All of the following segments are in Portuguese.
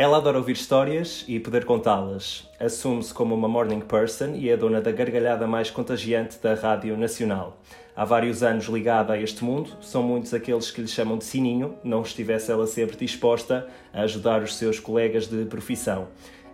Ela adora ouvir histórias e poder contá-las. Assume-se como uma morning person e é dona da gargalhada mais contagiante da Rádio Nacional. Há vários anos ligada a este mundo, são muitos aqueles que lhe chamam de Sininho, não estivesse ela sempre disposta a ajudar os seus colegas de profissão.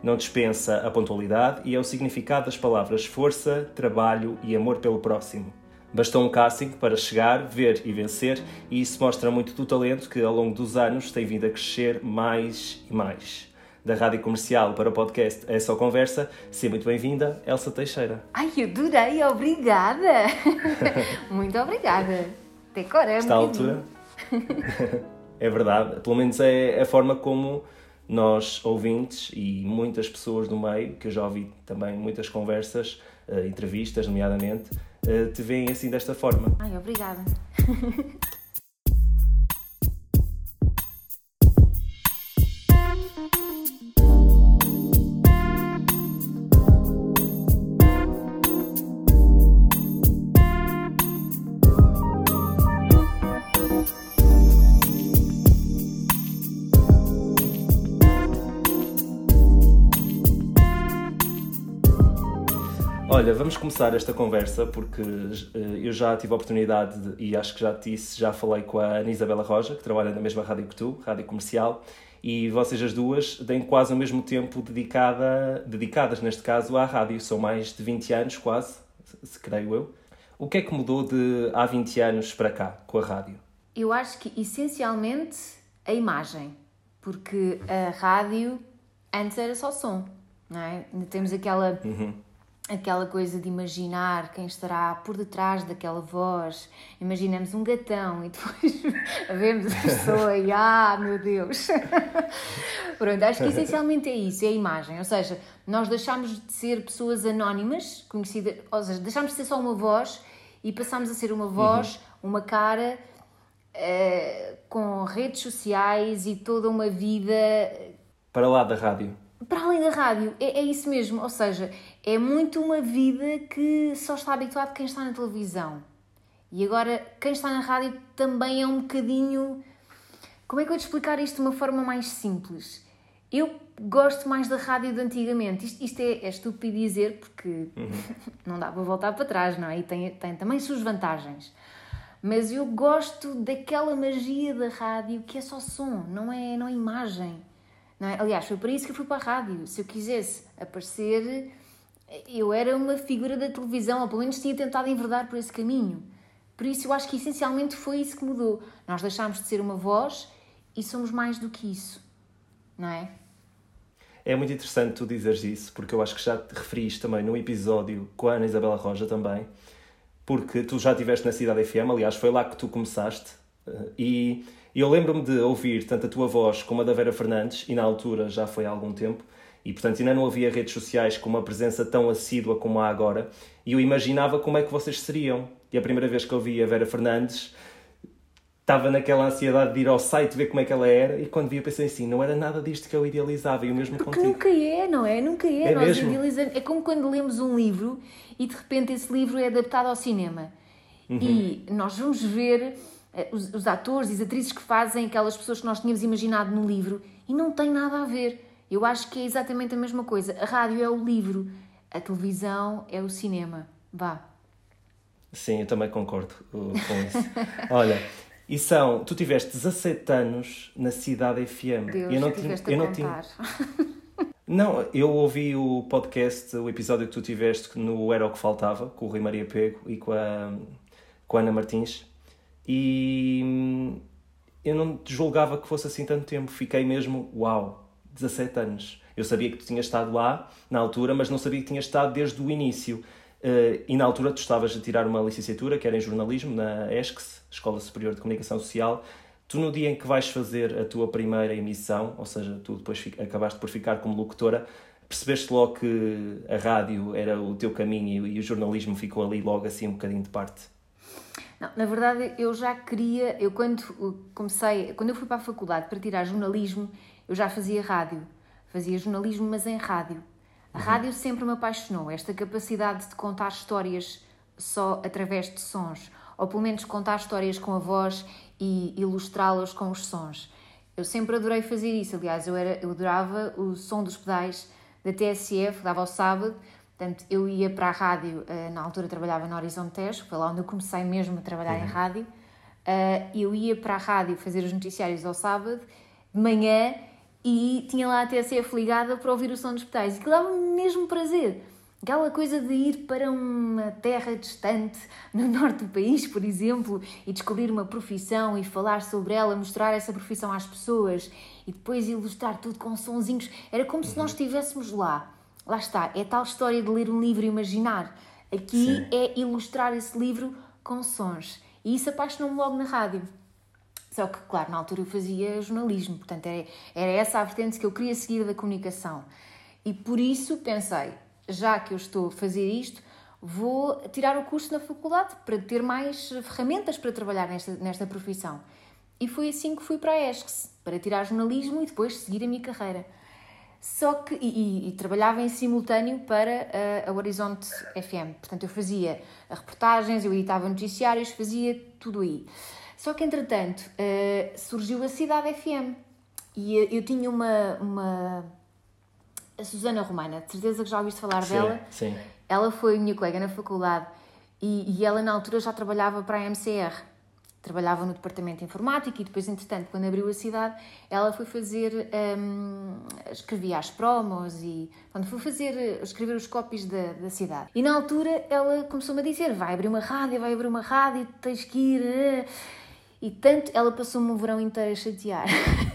Não dispensa a pontualidade e é o significado das palavras força, trabalho e amor pelo próximo. Bastou um casting para chegar, ver e vencer, e isso mostra muito do talento que, ao longo dos anos, tem vindo a crescer mais e mais. Da rádio comercial para o podcast É Só Conversa, seja muito bem-vinda, Elsa Teixeira. Ai, adorei, obrigada! muito obrigada. Decora, é Está à altura? é verdade, pelo menos é a forma como nós, ouvintes e muitas pessoas do meio, que eu já ouvi também muitas conversas, uh, entrevistas, nomeadamente, uh, te veem assim desta forma. Ai, obrigada. Olha, vamos começar esta conversa porque uh, eu já tive a oportunidade de, e acho que já te disse, já falei com a Ana Isabela Roja, que trabalha na mesma rádio que tu, rádio comercial, e vocês as duas têm quase ao mesmo tempo dedicada, dedicadas, neste caso, à rádio. São mais de 20 anos, quase, se creio eu. O que é que mudou de há 20 anos para cá, com a rádio? Eu acho que, essencialmente, a imagem. Porque a rádio antes era só som, não é? Temos aquela... Uhum aquela coisa de imaginar quem estará por detrás daquela voz. Imaginamos um gatão e depois vemos a pessoa e ah, meu Deus. Pronto, acho que essencialmente é isso, é a imagem. Ou seja, nós deixamos de ser pessoas anónimas, conhecidas, ou seja, deixamos de ser só uma voz e passamos a ser uma voz, uhum. uma cara uh, com redes sociais e toda uma vida. Para lá da rádio para além da rádio, é, é, isso mesmo. Ou seja, é muito uma vida que só está habituado quem está na televisão. E agora, quem está na rádio também é um bocadinho. Como é que eu te explicar isto de uma forma mais simples? Eu gosto mais da rádio de antigamente. Isto, isto é, é, estúpido dizer porque uhum. não dá para voltar para trás, não é? E tem, tem também suas vantagens. Mas eu gosto daquela magia da rádio que é só som, não é, não é imagem. Não é? Aliás, foi para isso que eu fui para a rádio. Se eu quisesse aparecer, eu era uma figura da televisão, ou pelo menos tinha tentado enverdar por esse caminho. Por isso, eu acho que essencialmente foi isso que mudou. Nós deixámos de ser uma voz e somos mais do que isso, não é? É muito interessante tu dizeres isso, porque eu acho que já te referiste também num episódio com a Ana Isabela Roja também, porque tu já estiveste na Cidade FM, aliás, foi lá que tu começaste, eh, e eu lembro-me de ouvir tanto a tua voz como a da Vera Fernandes, e na altura já foi há algum tempo, e portanto ainda não havia redes sociais com uma presença tão assídua como há agora, e eu imaginava como é que vocês seriam. E a primeira vez que eu vi a Vera Fernandes, estava naquela ansiedade de ir ao site ver como é que ela era, e quando vi eu pensei assim, não era nada disto que eu idealizava, e o mesmo Porque contigo. nunca é, não é? Nunca é. é Nós mesmo? idealizamos. É como quando lemos um livro e de repente esse livro é adaptado ao cinema. Uhum. E nós vamos ver eh, os, os, atores e as atrizes que fazem aquelas pessoas que nós tínhamos imaginado no livro e não tem nada a ver. Eu acho que é exatamente a mesma coisa. A rádio é o livro, a televisão é o cinema. Vá. Sim, eu também concordo uh, com isso. Olha, e são, tu tiveste 17 anos na Cidade FM. Deus, eu não tinha, eu não tinha. Não, eu ouvi o podcast, o episódio que tu tiveste no Era o que Faltava, com o Rui Maria Pego e com a, com a Ana Martins e hum, eu não julgava que fosse assim tanto tempo. Fiquei mesmo, uau, 17 anos. Eu sabia que tu tinhas estado lá na altura, mas não sabia que tinhas estado desde o início. Uh, e na altura tu estavas a tirar uma licenciatura, que era em jornalismo, na ESCS, Escola Superior de Comunicação Social. Tu, no dia em que vais fazer a tua primeira emissão, ou seja, tu depois acabaste por ficar como locutora, percebeste logo que a rádio era o teu caminho e o jornalismo ficou ali logo assim um bocadinho de parte? Não, na verdade, eu já queria, eu quando comecei, quando eu fui para a faculdade para tirar jornalismo, eu já fazia rádio. Fazia jornalismo, mas em rádio. A uhum. rádio sempre me apaixonou, esta capacidade de contar histórias só através de sons, ou pelo menos contar histórias com a voz e ilustrá-las com os sons. Eu sempre adorei fazer isso. Aliás, eu, era, eu adorava o som dos pedais da TSF, dava ao sábado. Portanto, eu ia para a rádio, uh, na altura trabalhava no Horizonte Tejo, foi lá onde eu comecei mesmo a trabalhar uhum. em rádio. Uh, eu ia para a rádio fazer os noticiários ao sábado, de manhã, e tinha lá a TSF ligada para ouvir o som dos pedais. E que dava-me mesmo prazer. Aquela coisa de ir para uma terra distante, no norte do país, por exemplo, e descobrir uma profissão e falar sobre ela, mostrar essa profissão às pessoas e depois ilustrar tudo com sonzinhos. Era como se nós uhum. estivéssemos lá. Lá está, é tal história de ler um livro e imaginar. Aqui Sim. é ilustrar esse livro com sons. E isso apaixonou-me logo na rádio. Só que, claro, na altura eu fazia jornalismo, portanto era, era essa a vertente que eu queria seguir da comunicação. E por isso pensei, já que eu estou a fazer isto, vou tirar o curso na faculdade para ter mais ferramentas para trabalhar nesta, nesta profissão. E foi assim que fui para a ESCS, para tirar jornalismo e depois seguir a minha carreira. Só que, e, e, e trabalhava em simultâneo para a, a, Horizonte FM. Portanto, eu fazia reportagens, eu editava noticiários, fazia tudo aí. Só que, entretanto, uh, surgiu a Cidade FM. E eu, eu tinha uma, uma a Susana Romana, de certeza que já ouviste falar sim, dela. Sim. Ela foi minha colega na faculdade e, e ela na altura já trabalhava para a MCR. Trabalhava no departamento de informática e depois, entretanto, quando abriu a cidade, ela foi fazer. Um, escrevia as promos e. Quando foi fazer. escrever os copies da, da cidade. E na altura ela começou-me a dizer: vai abrir uma rádio, vai abrir uma rádio, tens que ir. Uh, e tanto, ela passou-me o verão inteiro a chatear.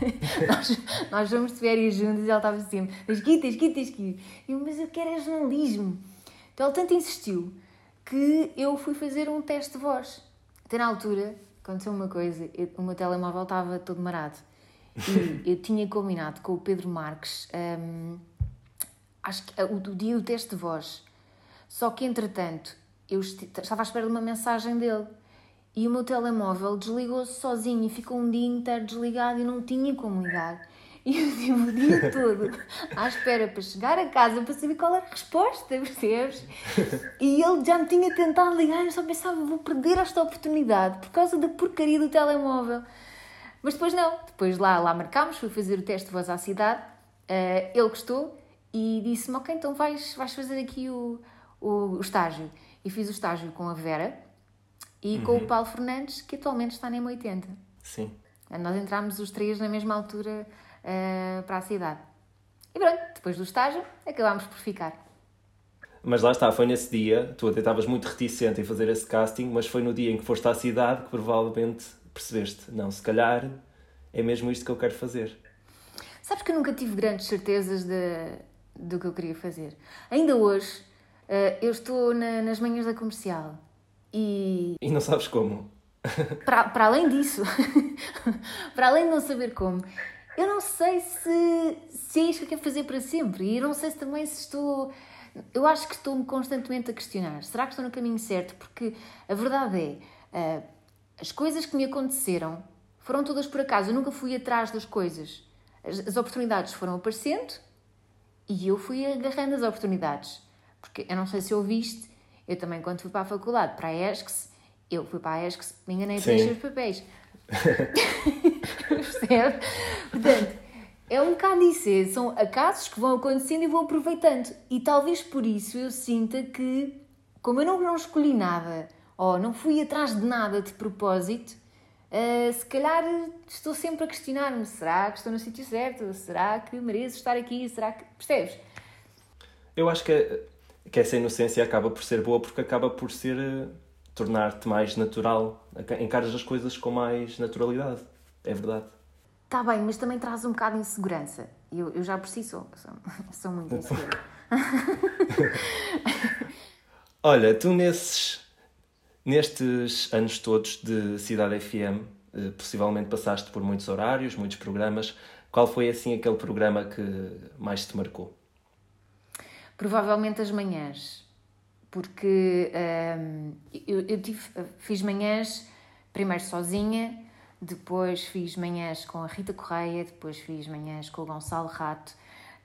nós, nós fomos de férias juntos e ela estava sempre, tens que ir, tens que ir, tens que ir. Eu, mas eu quero é jornalismo. Então ela tanto insistiu que eu fui fazer um teste de voz. Até na altura, aconteceu uma coisa, eu, o meu telemóvel estava todo marado. E eu tinha combinado com o Pedro Marques, um, acho que o, o dia do teste de voz. Só que, entretanto, eu estava à espera de uma mensagem dele e o meu telemóvel desligou-se sozinho e ficou um dia inteiro desligado e não tinha como ligar. E eu tive o dia todo à espera para chegar a casa para saber qual era a resposta, percebes? E ele já me tinha tentado ligar e eu só pensava, vou perder esta oportunidade por causa da porcaria do telemóvel. Mas depois não, depois lá, lá marcámos, fui fazer o teste de voz à cidade, uh, ele gostou e disse-me, ok, então vais, vais fazer aqui o, o, o estágio. E fiz o estágio com a Vera, e uhum. com o uhum. Paulo Fernandes, que atualmente está na M80. Sim. Nós entramos os três na mesma altura uh, para a cidade. E pronto, depois do estágio, acabámos por ficar. Mas lá está, foi nesse dia, tu até estavas muito reticente em fazer esse casting, mas foi no dia em que foste à cidade que provavelmente percebeste, não, se calhar é mesmo isto que eu quero fazer. Sabes que eu nunca tive grandes certezas de, do que eu queria fazer. Ainda hoje, uh, eu estou na, nas manhãs da comercial e, e não sabes como. para, para além disso, para além de não saber como, eu não sei se, se é isto que eu quero fazer para sempre. E eu não sei se também se estou. Eu acho que estou-me constantemente a questionar. Será que estou no caminho certo? Porque a verdade é, uh, as coisas que me aconteceram foram todas por acaso. Eu nunca fui atrás das coisas. As, as oportunidades foram aparecendo e eu fui agarrando as oportunidades. Porque eu não sei se ouviste, eu também, quando fui para a faculdade, para a ESCS, eu fui para a ESCS, me enganei a preencher os papéis. Percebe? Portanto, é um bocado isso. É, são acasos que vão acontecendo e vão aproveitando. E talvez por isso eu sinta que, como eu não, não escolhi nada, ou não fui atrás de nada de propósito, uh, se calhar estou sempre a questionar-me: será que estou no sítio certo? Será que mereço estar aqui? Será que. Percebes? Eu acho que que essa inocência acaba por ser boa porque acaba por ser uh, tornar-te mais natural, encaras as coisas com mais naturalidade. É verdade. Está bem, mas também traz um bocado de insegurança. Eu, eu já por si sou, sou, sou muito insegura. Olha, tu nesses, nestes anos todos de Cidade FM, eh, possivelmente passaste por muitos horários, muitos programas. Qual foi assim aquele programa que mais te marcou? Provavelmente as manhãs, porque hum, eu, eu tive, fiz manhãs primeiro sozinha, depois fiz manhãs com a Rita Correia, depois fiz manhãs com o Gonçalo Rato.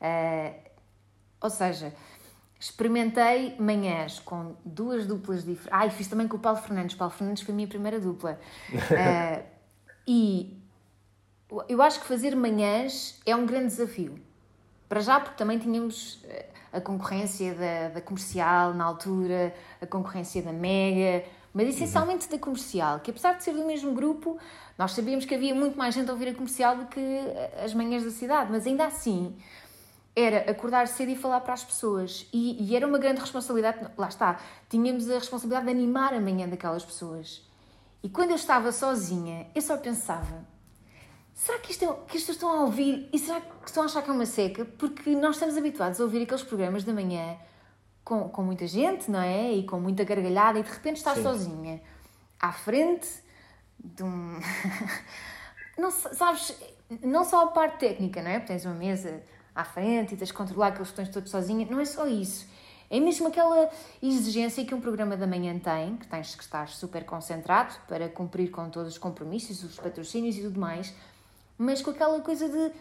Uh, ou seja, experimentei manhãs com duas duplas diferentes. Ah, e fiz também com o Paulo Fernandes. O Paulo Fernandes foi a minha primeira dupla. Uh, e eu acho que fazer manhãs é um grande desafio. Para já, porque também tínhamos eh, a concorrência da, da comercial na altura, a concorrência da Mega, mas essencialmente da comercial, que apesar de ser do mesmo grupo, nós sabíamos que havia muito mais gente a ouvir a comercial do que as manhãs da cidade, mas ainda assim era acordar cedo e falar para as pessoas. E, e, era uma grande responsabilidade, lá está, tínhamos a responsabilidade de animar a manhã daquelas pessoas. E quando eu estava sozinha, eu só pensava: será que, isto é, que isto estão a ouvir e será que estão a achar que é uma seca? Porque nós estamos habituados a ouvir aqueles programas da manhã com, com muita gente, não é? E com muita gargalhada, e de repente estás Sim. sozinha à frente de um. não sabes, não só a parte técnica, não é? Porque tens uma mesa à frente e tens de controlar aqueles botões todos sozinha, não é só isso. É mesmo aquela exigência que um programa da manhã tem, que tens que estar super concentrado para cumprir com todos os compromissos, os patrocínios e tudo mais, mas com aquela coisa de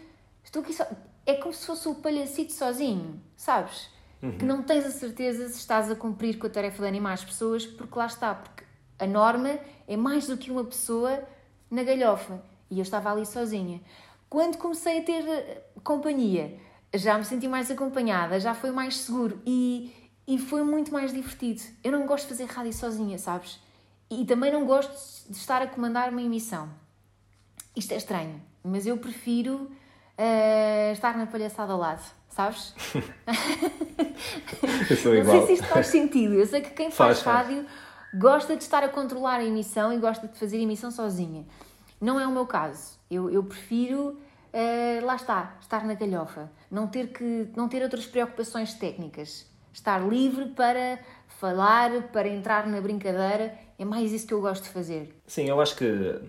estou aqui só. É como se fosse o palhacito sozinho, sabes? Uhum. Que não tens a certeza se estás a cumprir com a tarefa de animar as pessoas, porque lá está, porque a norma é mais do que uma pessoa na galhofa. E eu estava ali sozinha. Quando comecei a ter eh, companhia, já me senti mais acompanhada, já foi mais seguro e, e foi muito mais divertido. Eu não gosto de fazer rádio sozinha, sabes? E também não gosto de estar a comandar uma emissão. Isto é estranho, mas eu prefiro uh, estar na palhaçada ao lado, sabes? eu sou igual. Não sei se isto faz sentido. Eu sei que quem faz, faz rádio faz. gosta de estar a controlar a emissão e gosta de fazer a emissão sozinha. Não é o meu caso. Eu, eu prefiro, uh, lá está, estar na galhofa. Não ter, que, não ter outras preocupações técnicas. Estar livre para falar, para entrar na brincadeira. É mais isso que eu gosto de fazer. Sim, eu acho que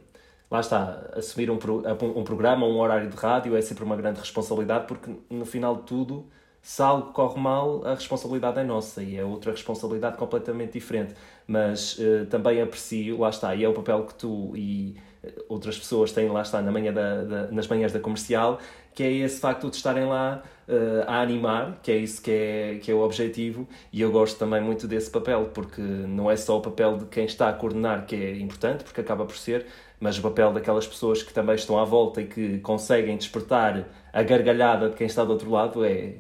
lá está, assumir um, um programa, um horário de rádio é sempre uma grande responsabilidade porque no final de tudo, se algo corre mal, a responsabilidade é nossa e é outra responsabilidade completamente diferente. Mas uh, também aprecio, lá está, e é o papel que tu e eh, outras pessoas têm, lá está, na manhã da, da, nas manhãs da comercial, que é esse facto de estarem lá uh, a animar, que é isso que é, que é o objetivo, e eu gosto também muito desse papel, porque não é só o papel de quem está a coordenar que é importante, porque acaba por ser, mas o papel daquelas pessoas que também estão à volta e que conseguem despertar a gargalhada de quem está do outro lado é,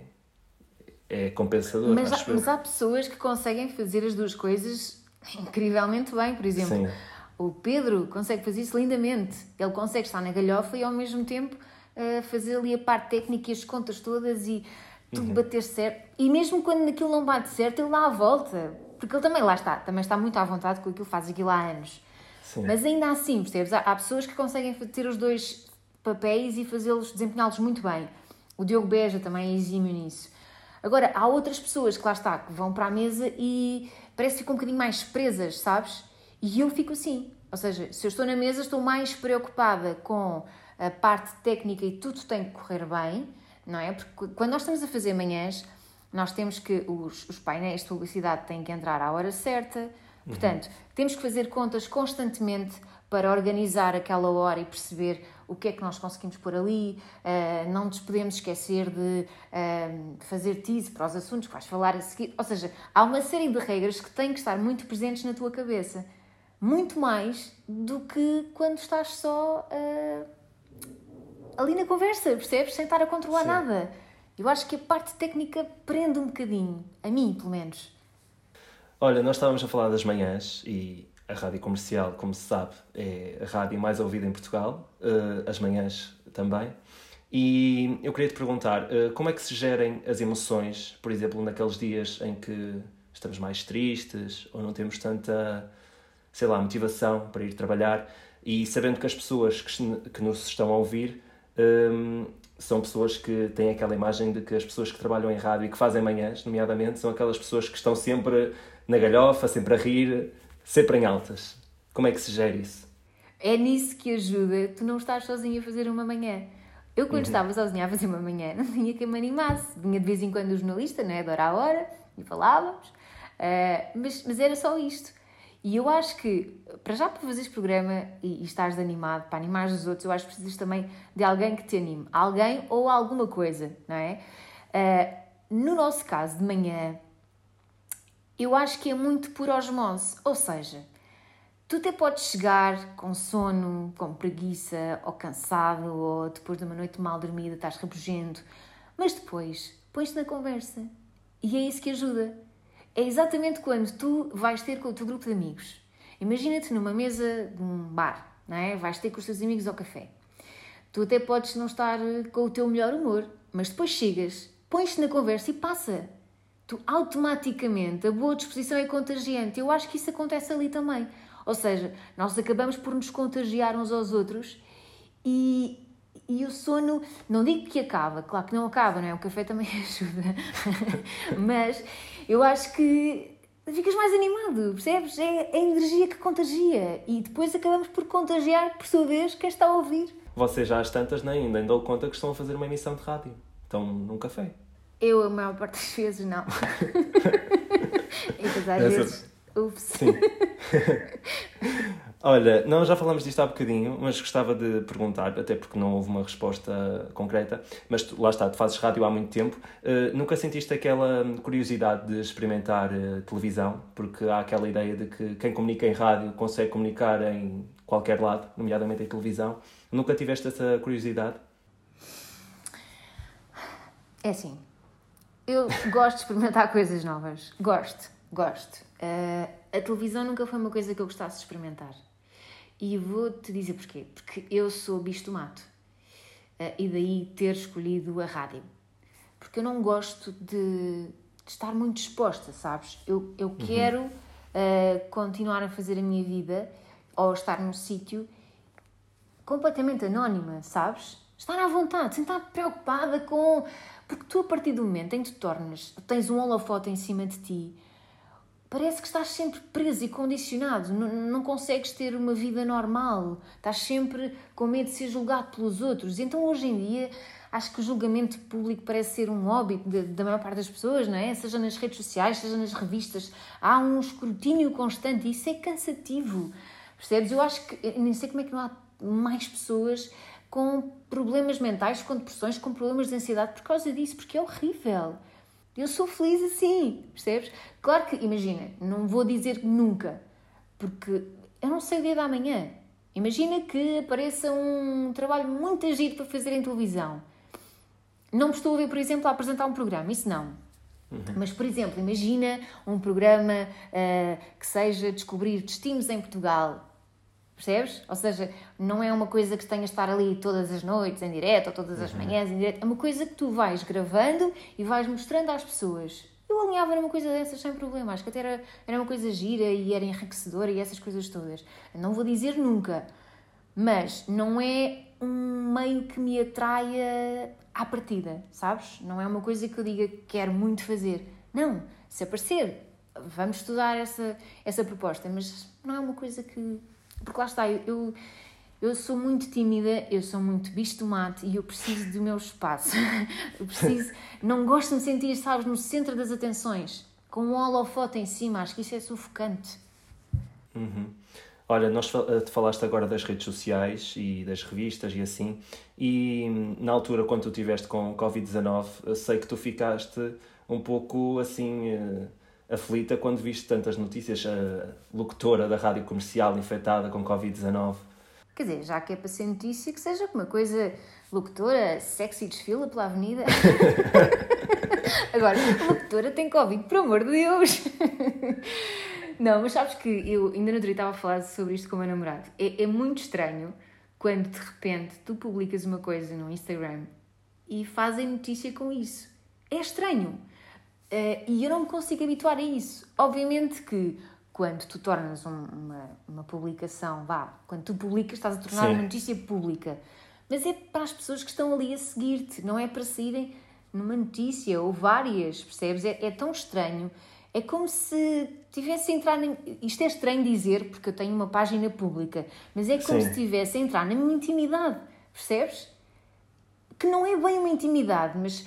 é compensador. Mas há, mas há pessoas que conseguem fazer as duas coisas incrivelmente bem, por exemplo. Sim. O Pedro consegue fazer isso lindamente. Ele consegue estar na galhofa e ao mesmo tempo uh, fazer ali a parte técnica e as contas todas e tudo uhum. bater certo. E mesmo quando aquilo não bate certo, ele dá a volta. Porque ele também lá está, também está muito à vontade com aquilo, faz aquilo há anos. Mas ainda assim, percebes? Há, há pessoas que conseguem ter os dois papéis e fazê-los, desempenhá-los muito bem. O Diogo Beja também é exímio nisso. Agora, há outras pessoas que lá está, que vão para a mesa e parece que ficam um bocadinho mais presas, sabes? E eu fico assim. Ou seja, se eu estou na mesa, estou mais preocupada com a parte técnica e tudo tem que correr bem, não é? Porque quando nós estamos a fazer manhãs, nós temos que. Os, os painéis de publicidade têm que entrar à hora certa, Portanto, temos que fazer contas constantemente para organizar aquela hora e perceber o que é que nós conseguimos pôr ali. Uh, não nos podemos esquecer de uh, fazer tease para os assuntos que vais falar a seguir. Ou seja, há uma série de regras que têm que estar muito presentes na tua cabeça. Muito mais do que quando estás só uh, ali na conversa, percebes? Sem estar a controlar Sim. nada. Eu acho que a parte técnica prende um bocadinho, a mim pelo menos. Olha, nós estávamos a falar das manhãs e a rádio comercial, como se sabe, é a rádio mais ouvida em Portugal, uh, as manhãs também. E eu queria te perguntar, uh, como é que se gerem as emoções, por exemplo, naqueles dias em que estamos mais tristes ou não temos tanta, sei lá, motivação para ir trabalhar e sabendo que as pessoas que, que nos estão a ouvir um, ehm, são pessoas que têm aquela imagem de que as pessoas que trabalham em rádio e que fazem manhãs, nomeadamente, são aquelas pessoas que estão sempre na galhofa, sempre a rir, sempre em altas. Como é que se gera isso? É nisso que ajuda tu não estás sozinho a fazer uma manhã. Eu, quando uhum. estava sozinha a fazer uma manhã, não tinha quem me animasse. Vinha de vez em quando o jornalista, né, de hora a hora, e falávamos, uh, mas, mas era só isto. E eu acho que, para já para fazeres programa e, e estares animado, para animar os outros, eu acho que precisas também de alguém que te anime. Alguém ou alguma coisa, não é? Uh, no nosso caso, de manhã, eu acho que é muito por osmose. Ou seja, Tu até podes chegar com sono, com preguiça, ou cansado, ou depois de uma noite mal dormida estás rabugento, mas depois pões-te na conversa. E é isso que ajuda. É exatamente quando tu vais ter com o teu grupo de amigos. Imagina-te numa mesa de um bar, não é? Vais ter com os teus amigos ao café. Tu até podes não estar com o teu melhor humor, mas depois chegas, pões-te na conversa e passa. Tu automaticamente, a boa disposição é contagiante. Eu acho que isso acontece ali também. Ou seja, nós acabamos por nos contagiar uns aos outros e, e o sono, não digo que acaba, claro que não acaba, não é? O café também ajuda, mas eu acho que ficas mais animado, percebes? É, é a energia que contagia e depois acabamos por contagiar, por sua vez, quem está a ouvir. Vocês já às tantas nem ainda dão conta que estão a fazer uma emissão de rádio. Estão num café. Eu, a maior parte das vezes, não. e às Essa... vezes Ups. Sim. Olha, nós já falamos disto há bocadinho, mas gostava de perguntar, até porque não houve uma resposta concreta, mas tu, lá está, tu fazes rádio há muito tempo. Uh, nunca sentiste aquela curiosidade de experimentar uh, televisão? Porque há aquela ideia de que quem comunica em rádio consegue comunicar em qualquer lado, nomeadamente em televisão. Nunca tiveste essa curiosidade? É assim, eu gosto de experimentar coisas novas. Gosto, gosto. Uh, a televisão nunca foi uma coisa que eu gostasse de experimentar. E vou-te dizer porquê. Porque eu sou bicho do mato. Uh, e daí ter escolhido a rádio. Porque eu não gosto de, de estar muito exposta, sabes? Eu, eu uhum. quero uh, continuar a fazer a minha vida ou estar num sítio completamente anónima, sabes? Estar à vontade, sem estar preocupada com. Porque tu, a partir do momento em que te tornas, tens um holofote em cima de ti, parece que estás sempre preso e condicionado, não, não consegues ter uma vida normal, estás sempre com medo de ser julgado pelos outros. Então, hoje em dia, acho que o julgamento público parece ser um hobby da maior parte das pessoas, não é? Seja nas redes sociais, seja nas revistas, há um escrutínio constante e isso é cansativo. Percebes? Eu acho que, nem sei como é que não há mais pessoas com problemas mentais, com depressões, com problemas de ansiedade por causa disso, porque é horrível. Eu sou feliz assim, percebes? Claro que, imagina, não vou dizer nunca, porque eu não sei o dia da manhã. Imagina que apareça um trabalho muito agido para fazer em televisão. Não me estou a ver, por exemplo, a apresentar um programa, isso não. Uhum. Mas, por exemplo, imagina um programa uh, que seja descobrir destinos em Portugal Percebes? Ou seja, não é uma coisa que tenhas de estar ali todas as noites em direto ou todas as uhum. manhãs em direto. É uma coisa que tu vais gravando e vais mostrando às pessoas. Eu alinhava numa coisa dessas sem problema. Acho que até era, era uma coisa gira e era enriquecedora e essas coisas todas. Não vou dizer nunca, mas não é um meio que me atraia à partida, sabes? Não é uma coisa que eu diga que quero muito fazer. Não, se aparecer, vamos estudar essa, essa proposta, mas não é uma coisa que porque lá está, eu, eu sou muito tímida, eu sou muito bicho do mate e eu preciso do meu espaço. eu preciso, não gosto de me sentir, sabes, no centro das atenções, com um holofote em cima, acho que isso é sufocante. Uhum. Olha, nós eh, te falaste agora das redes sociais e das revistas e assim, e hum, na altura quando tu estiveste com Covid-19, sei que tu ficaste um pouco assim eh, aflita quando viste tantas notícias, a locutora da rádio comercial infectada com Covid-19. Quer dizer, já que é para ser notícia, que seja uma coisa locutora, sexy desfila pela avenida. Agora, a locutora tem Covid, por amor de Deus! Não, mas sabes que eu ainda não estava a falar sobre isto com o meu namorado. É, é muito estranho quando de repente tu publicas uma coisa no Instagram e fazem notícia com isso. É estranho. Uh, e eu não me consigo habituar a isso. Obviamente que quando tu tornas um, uma, uma publicação, vá, quando tu publicas, estás a tornar Sim. uma notícia pública. Mas é para as pessoas que estão ali a seguir-te, não é para saírem numa notícia ou várias, percebes? É, é tão estranho. É como se tivesse a entrar. Na... Isto é estranho dizer, porque eu tenho uma página pública, mas é como Sim. se tivesse a entrar na minha intimidade, percebes? Que não é bem uma intimidade, mas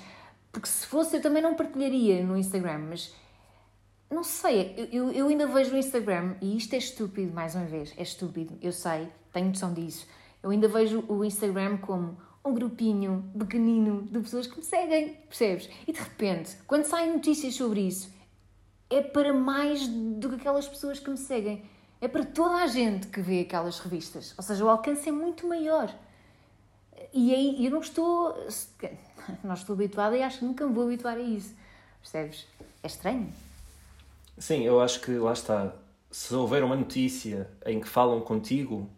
porque se fosse, eu também não partilharia no Instagram, mas não sei, eu, eu ainda vejo no Instagram, e isto é estúpido, mais uma vez, é estúpido, eu sei, tenho noção disso. Eu ainda vejo o Instagram como um grupinho pequenino de pessoas que me seguem, percebes? E de repente, quando saem notícias sobre isso, é para mais do que aquelas pessoas que me seguem. É para toda a gente que vê aquelas revistas. Ou seja, o alcance é muito maior. E aí eu não estou. Não estou habituada e acho que nunca me vou habituar a isso. Percebes? É estranho. Sim, eu acho que lá está. Se houver uma notícia em que falam contigo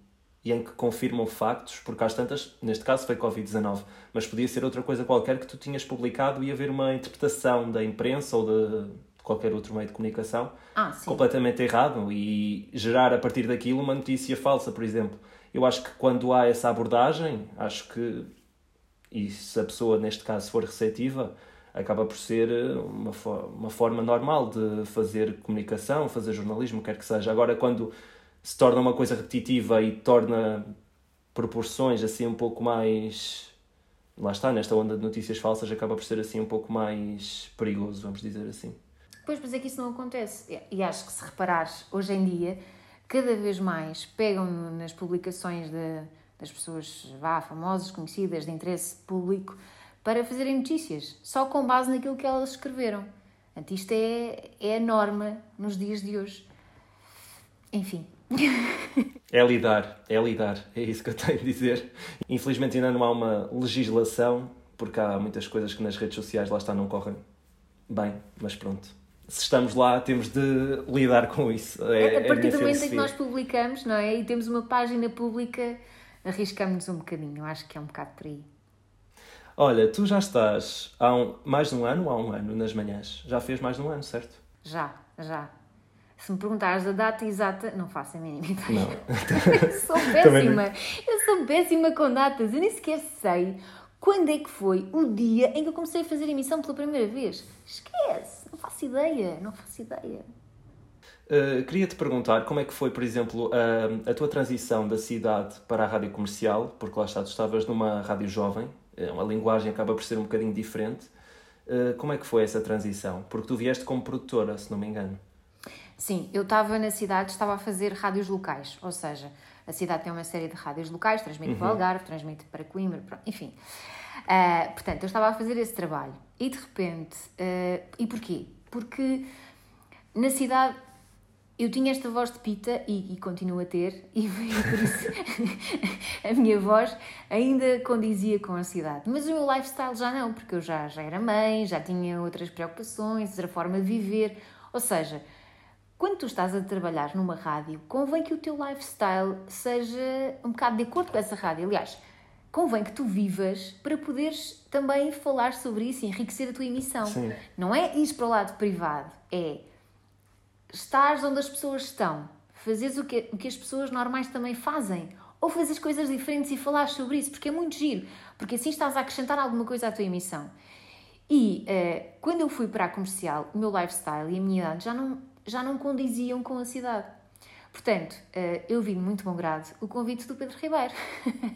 e em que confirmam factos, porque às tantas, neste caso foi Covid-19, mas podia ser outra coisa qualquer que tu tinhas publicado e haver uma interpretação da imprensa ou de qualquer outro meio de comunicação Ah, completamente errado e gerar a partir daquilo uma notícia falsa, por exemplo. Eu acho que quando há essa abordagem, acho que, e se a pessoa neste caso for receptiva, acaba por ser eh, uma, uma forma normal de fazer comunicação, fazer jornalismo, quer que seja. Agora, quando se torna uma coisa repetitiva e torna proporções assim um pouco mais. Lá está, nesta onda de notícias falsas, acaba por ser assim um pouco mais perigoso, vamos dizer assim. Pois, mas é que isso não acontece. E acho que se reparares, hoje em dia, cada vez mais pegam nas publicações de- das pessoas vá, famosas, conhecidas, de interesse público, para fazerem notícias, só com base naquilo que elas escreveram. Portanto, isto é, é a norma nos dias de hoje. Enfim, É lidar, é lidar, é isso que eu tenho a dizer. Infelizmente ainda não há uma legislação, porque há muitas coisas que nas redes sociais lá está não correm bem, mas pronto. Se estamos lá, temos de lidar com isso. É, a é a partir minha do momento em que nós publicamos, não é? E temos uma página pública, arriscamos um bocadinho. Acho que é um bocado por aí. Olha, tu já estás há um- mais de um ano ou há um ano nas manhãs? Já fez mais de um ano, certo? Já, já. Se me perguntares a data exata, não faço a mínima ideia. Não. Eu sou péssima. Eu sou péssima com datas. Eu nem sequer sei quando é que foi o dia em que eu comecei a fazer emissão pela primeira vez. Esquece. Não faço ideia. Não faço ideia. Uh, Queria-te perguntar como é que foi, por exemplo, a, a tua transição da cidade para a rádio comercial, porque lá está, tu estavas numa rádio jovem, eh, a linguagem acaba por ser um bocadinho diferente. Uh, Como é que foi essa transição? Porque tu vieste como produtora, se não me engano. Sim, eu estava na cidade, estava a fazer rádios locais, ou seja, a cidade tem uma série de rádios locais, transmite para o Algarve, transmite para Coimbra, enfim. Ah, portanto, eu estava a fazer esse trabalho e de repente, ah, e porquê? Porque na cidade eu tinha esta voz de pita e, e continuo a ter, e por isso a minha voz ainda condizia com a cidade. Mas o meu lifestyle já não, porque eu já, já era mãe, já tinha outras preocupações, outra forma de viver. Ou seja, quando tu estás a trabalhar numa rádio, convém que o teu lifestyle seja um bocado de acordo com essa rádio. Aliás, convém que tu vivas para poderes também falar sobre isso e enriquecer a tua emissão. Sim. Não é ir para o lado privado, é estares onde as pessoas estão, fazeres o que, o que as pessoas normais também fazem, ou fazeres coisas diferentes e falares sobre isso, porque é muito giro, porque assim estás a acrescentar alguma coisa à tua emissão. E eh, quando eu fui para a comercial, o meu lifestyle e a minha idade já não, já não condiziam com a cidade. Portanto, eh, eu vi de muito bom grado o convite do Pedro Ribeiro.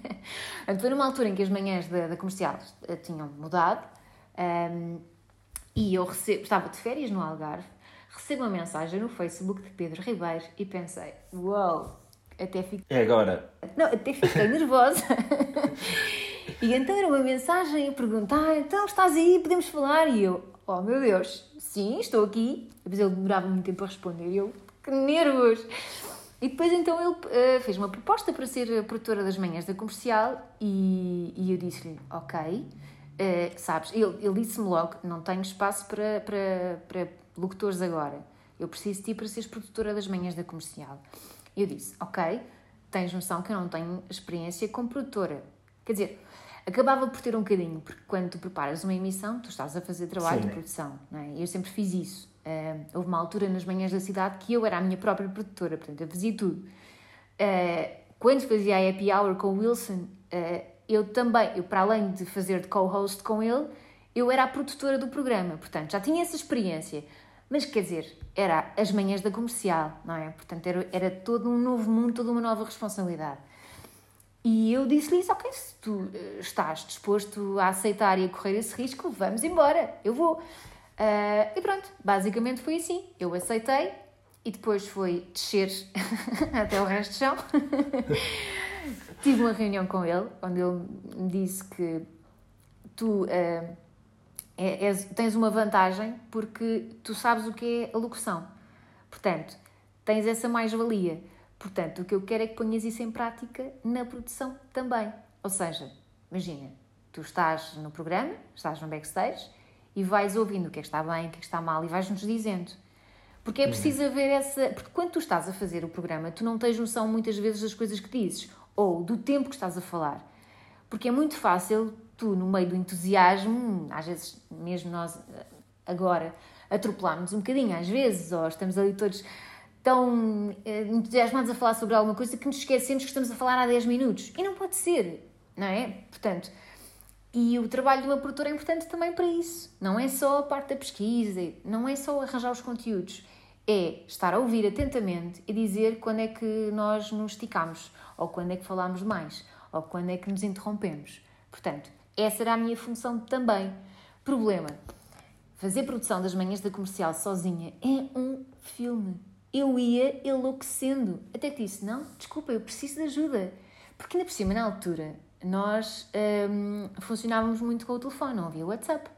Foi numa altura em que as manhãs da, da comercial eh, tinham mudado ehm, e eu recebo, estava de férias no Algarve, recebo uma mensagem no Facebook de Pedro Ribeiro e pensei, uau, até fiquei, É agora. não, até fiquei nervosa. e então era uma mensagem a perguntar, então estás aí, podemos falar? E eu, oh meu Deus, sim, estou aqui. Depois ele demorava muito tempo a responder e eu, que nervos! E depois então ele eh, fez uma proposta para ser produtora das manhãs da comercial e, e eu disse-lhe, ok, eh, sabes, ele, ele disse-me logo, não tenho espaço para, para, para locutores agora, eu preciso de ti para seres produtora das manhãs da comercial. E eu disse, ok, tens noção que eu não tenho experiência como produtora. Quer dizer, acabava por ter um bocadinho, porque quando tu preparas uma emissão, tu estás a fazer trabalho Sim. de produção, não é? E eu sempre fiz isso. Ah, houve uma altura nas manhãs da cidade que eu era a minha própria produtora, portanto, eu fazia tudo. Ah, quando fazia a Happy Hour com o Wilson, ah, eu também, eu para além de fazer de co-host com ele, eu era a produtora do programa, portanto, já tinha essa experiência. Mas quer dizer, era as manhãs da comercial, não é? Portanto, era, era todo um novo mundo, toda uma nova responsabilidade. E eu disse-lhe isso, ok, se tu estás disposto a aceitar e a correr esse risco, vamos embora, eu vou. Ah, e pronto, basicamente foi assim. Eu aceitei e depois foi descer até o resto do chão. Tive uma reunião com ele, onde ele me disse que tu és- tens uma vantagem porque tu sabes o que é a locução. Portanto, tens essa mais-valia. Portanto, o que eu quero é que ponhas isso em prática na produção também. Ou seja, imagina, tu estás no programa, estás no backstage e vais ouvindo o que é que está bem, o que é que está mal e vais-nos dizendo. Porque é preciso uhum. haver essa. Porque quando tu estás a fazer o programa, tu não tens noção muitas vezes das coisas que dizes ou do tempo que estás a falar. Porque é muito fácil tu, no meio do entusiasmo, às vezes mesmo nós agora atropelarmos um bocadinho, às vezes, ou estamos ali todos tão eh, entusiasmados a falar sobre alguma coisa que nos esquecemos que estamos a falar há 10 minutos. E não pode ser, não é? Portanto, e o trabalho de uma produtora é importante também para isso. Não é só a parte da pesquisa, não é só arranjar os conteúdos. É estar a ouvir atentamente e dizer quando é que nós nos esticamos, ou quando é que falamos mais, ou quando é que nos interrompemos. Portanto, essa era a minha função também. Problema: fazer produção das manhãs da comercial sozinha é um filme eu ia enlouquecendo. Até que disse: Não, desculpa, eu preciso de ajuda. Porque ainda por cima, na altura, nós hum, funcionávamos muito com o telefone, não havia WhatsApp.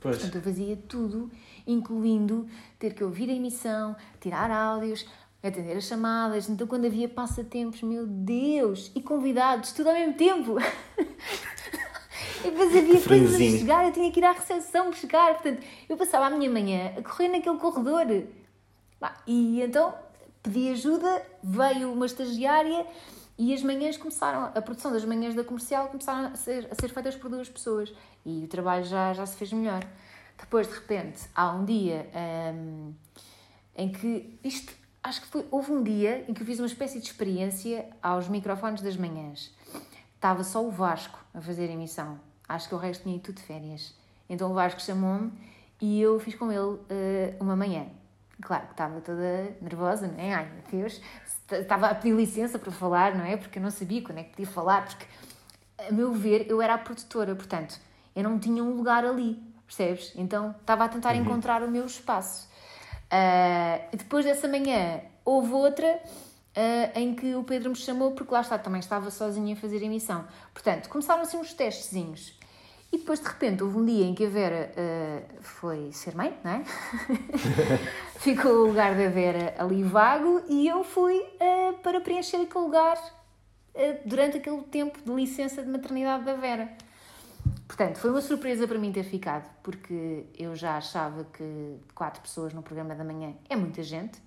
Pois. Portanto, eu fazia tudo, incluindo ter que ouvir a emissão, tirar áudios, atender as chamadas. Então, quando havia passatempos, meu Deus, e convidados, tudo ao mesmo tempo. e depois havia coisas a chegar, eu tinha que ir à recepção buscar. Portanto, eu passava a minha manhã a correr naquele corredor e então pedi ajuda, veio uma estagiária e as manhãs começaram, a produção das manhãs da comercial começaram a ser, a ser feitas por duas pessoas e o trabalho já, já se fez melhor. Depois, de repente, há um dia um, em que isto, acho que foi, houve um dia em que eu fiz uma espécie de experiência aos microfones das manhãs. Estava só o Vasco a fazer a emissão. Acho que o resto tinha ido tudo de férias. Então o Vasco chamou-me e eu fiz com ele uh, uma manhã. Claro que estava toda nervosa, não é? Ai, meu Deus, estava a pedir licença para falar, não é? Porque eu não sabia quando é que podia falar, porque, a meu ver, eu era a produtora, portanto, eu não tinha um lugar ali, percebes? Então, estava a tentar uhum. encontrar o meu espaço. Uh, depois dessa manhã, houve outra uh, em que o Pedro me chamou, porque lá está, também estava sozinha a fazer emissão. Portanto, começaram assim uns testezinhos. E depois, de repente, houve um dia em que a Vera uh, foi ser mãe, não é? Ficou o lugar da Vera ali vago e eu fui uh, para preencher aquele lugar uh, durante aquele tempo de licença de maternidade da Vera. Portanto, foi uma surpresa para mim ter ficado, porque eu já achava que quatro pessoas no programa da manhã é muita gente.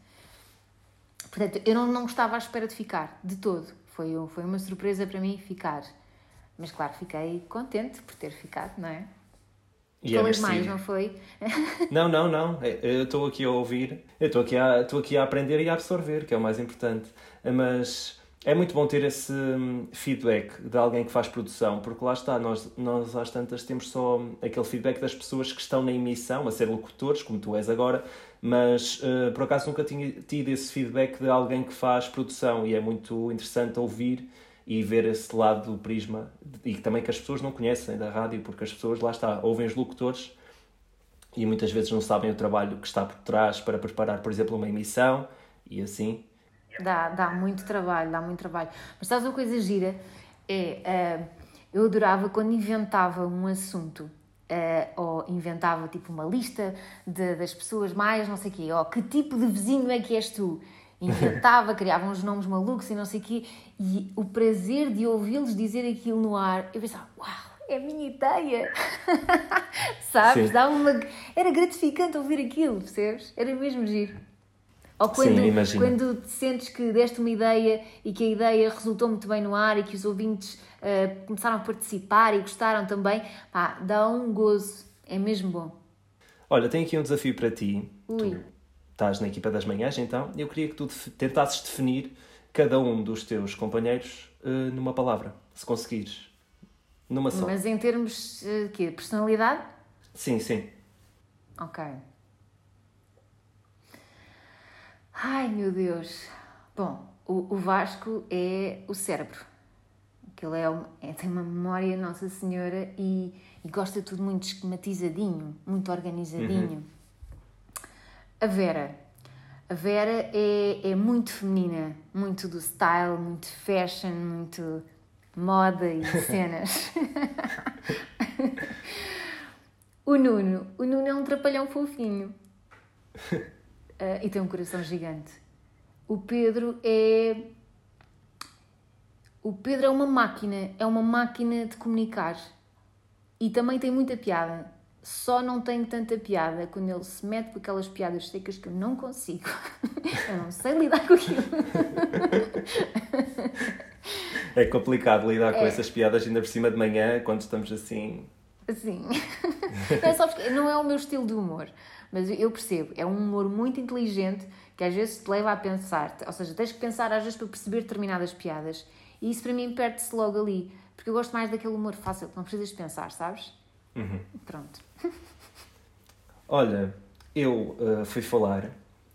Portanto, eu não, não estava à espera de ficar, de todo. Foi, foi uma surpresa para mim ficar. Mas claro, fiquei contente por ter ficado, não é? E Falei é mais, não foi? não, não, não. Eu estou aqui a ouvir, eu estou aqui, a, estou aqui a aprender e a absorver, que é o mais importante. Mas é muito bom ter esse hum, feedback de alguém que faz produção, porque lá está, nós, nós às tantas temos só aquele feedback das pessoas que estão na emissão, a ser locutores, como tu és agora, mas uh, por acaso nunca tinha tido esse feedback de alguém que faz produção e é muito interessante ouvir e ver esse lado do prisma e também que as pessoas não conhecem da rádio, porque as pessoas, lá está, ouvem os locutores e muitas vezes não sabem o trabalho que está por trás para preparar, por exemplo, uma emissão e assim. Dá, dá muito trabalho, dá muito trabalho. Mas sabes uma coisa gira? É, uh, eu adorava quando inventava um assunto uh, ou inventava tipo uma lista de, das pessoas mais não sei o quê, ou que tipo de vizinho é que és tu? Inventava, criava uns nomes malucos e não sei o quê, e o prazer de ouvi-los dizer aquilo no ar, eu pensava, uau, é a minha ideia! Sabes? Dá uma... Era gratificante ouvir aquilo, percebes? Era mesmo giro. Ou quando, Sim, quando sentes que deste uma ideia e que a ideia resultou muito bem no ar e que os ouvintes uh, começaram a participar e gostaram também, pá, dá um gozo. É mesmo bom. Olha, tenho aqui um desafio para ti. Ui. Tu estás na equipa das manhãs, então, eu queria que tu tentasses definir cada um dos teus companheiros uh, numa palavra, se conseguires. Numa só. Mas em termos uh, de quê? Personalidade? Sim, sim. Ok. Ai, meu Deus. Bom, o, o Vasco é o cérebro. Aquele é, é, tem uma memória, Nossa Senhora, e, e gosta de tudo muito esquematizadinho, muito organizadinho. Uhum. A Vera. A Vera é, é muito feminina, muito do style, muito fashion, muito moda e cenas. o Nuno. O Nuno é um trapalhão fofinho. Uh, e tem um coração gigante. o Pedro é. O Pedro é uma máquina, é uma máquina de comunicar. E também tem muita piada. Só não tem tanta piada quando ele se mete com aquelas piadas secas que eu não consigo. eu não sei lidar com aquilo. É complicado lidar é. com essas piadas ainda por cima de manhã, quando estamos assim. Sim. é só porque não é o meu estilo de humor. Mas eu percebo, é um humor muito inteligente que às vezes te leva a pensar. Ou seja, tens que pensar às vezes para perceber determinadas piadas. E isso para mim perde-se logo ali. Porque eu gosto mais daquele humor fácil, não precisas pensar, sabes? Uhum. Pronto. Olha, eu uh, fui falar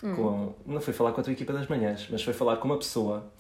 hum. com. Não fui falar com a tua equipa das manhãs, mas fui falar com uma pessoa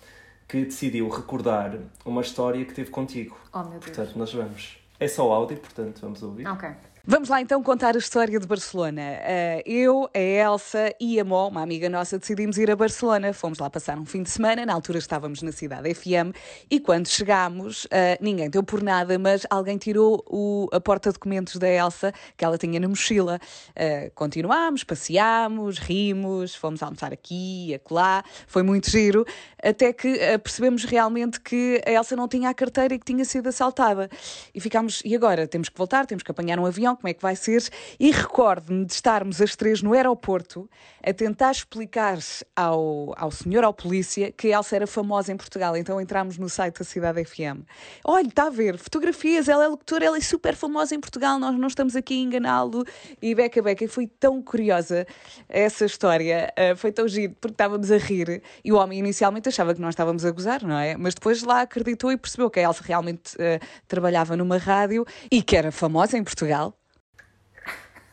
que decidiu recordar uma história que teve contigo. Oh, meu Deus. Portanto, nós vamos. É só áudio, portanto, vamos ouvir. Ok. Vamos lá então contar a história de Barcelona. Uh, eu, a Elsa e a Mó, uma amiga nossa, decidimos ir a Barcelona. Fomos lá passar um fim de semana, na altura estávamos na cidade FM e quando chegámos, uh, ninguém deu por nada, mas alguém tirou o, a porta-documentos da Elsa que ela tinha na mochila. Uh, continuámos, passeámos, rimos, fomos almoçar aqui, acolá, foi muito giro, até que percebemos realmente que a Elsa não tinha a carteira e que tinha sido assaltada. E ficámos, e agora? Temos que voltar, temos que apanhar um avião como é que vai ser. E recordo-me de estarmos as três no aeroporto a tentar explicar ao, ao senhor, ao polícia, que Elsa era famosa em Portugal. Então entramos no site da Cidade FM. Olha, está a ver, fotografias, ela é locutora, ela é super famosa em Portugal, nós não estamos aqui a enganá-lo. E beca, beca, fui tão curiosa essa história, uh, foi tão giro, porque estávamos a rir. E o homem inicialmente achava que nós estávamos a gozar, não é? Mas depois lá acreditou e percebeu que a Elsa realmente uh, trabalhava numa rádio e que era famosa em Portugal.